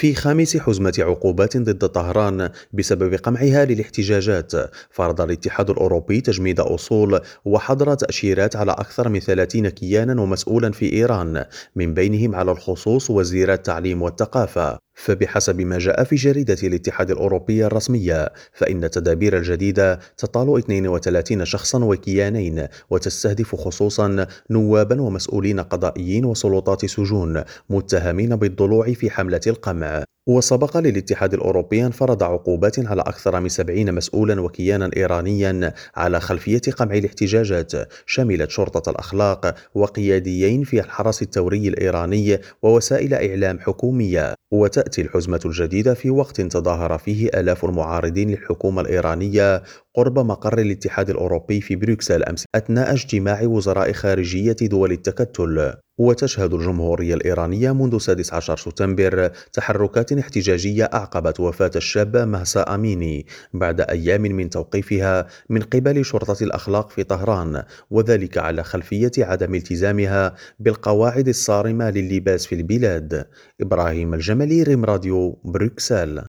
في خامس حزمة عقوبات ضد طهران بسبب قمعها للاحتجاجات. فرض الاتحاد الأوروبي تجميد أصول وحظر تأشيرات على أكثر من 30 كيانا ومسؤولا في إيران من بينهم على الخصوص وزير التعليم والثقافة. فبحسب ما جاء في جريدة الاتحاد الأوروبي الرسمية فإن التدابير الجديدة تطال 32 شخصا وكيانين وتستهدف خصوصا نوابا ومسؤولين قضائيين وسلطات سجون متهمين بالضلوع في حملة القمع. وسبق للاتحاد الأوروبي أن فرض عقوبات على أكثر من سبعين مسؤولا وكيانا إيرانيا على خلفية قمع الاحتجاجات شملت شرطة الأخلاق وقياديين في الحرس الثوري الإيراني ووسائل إعلام حكومية. وتأتي الحزمة الجديدة في وقت تظاهر فيه آلاف المعارضين للحكومة الإيرانية قرب مقر الاتحاد الأوروبي في بروكسل أمس أثناء اجتماع وزراء خارجية دول التكتل وتشهد الجمهورية الإيرانية منذ 16 سبتمبر تحركات احتجاجية أعقبت وفاة الشابة مهسا أميني بعد أيام من توقيفها من قبل شرطة الأخلاق في طهران وذلك على خلفية عدم التزامها بالقواعد الصارمة للباس في البلاد. إبراهيم الجملي ريم راديو بروكسل.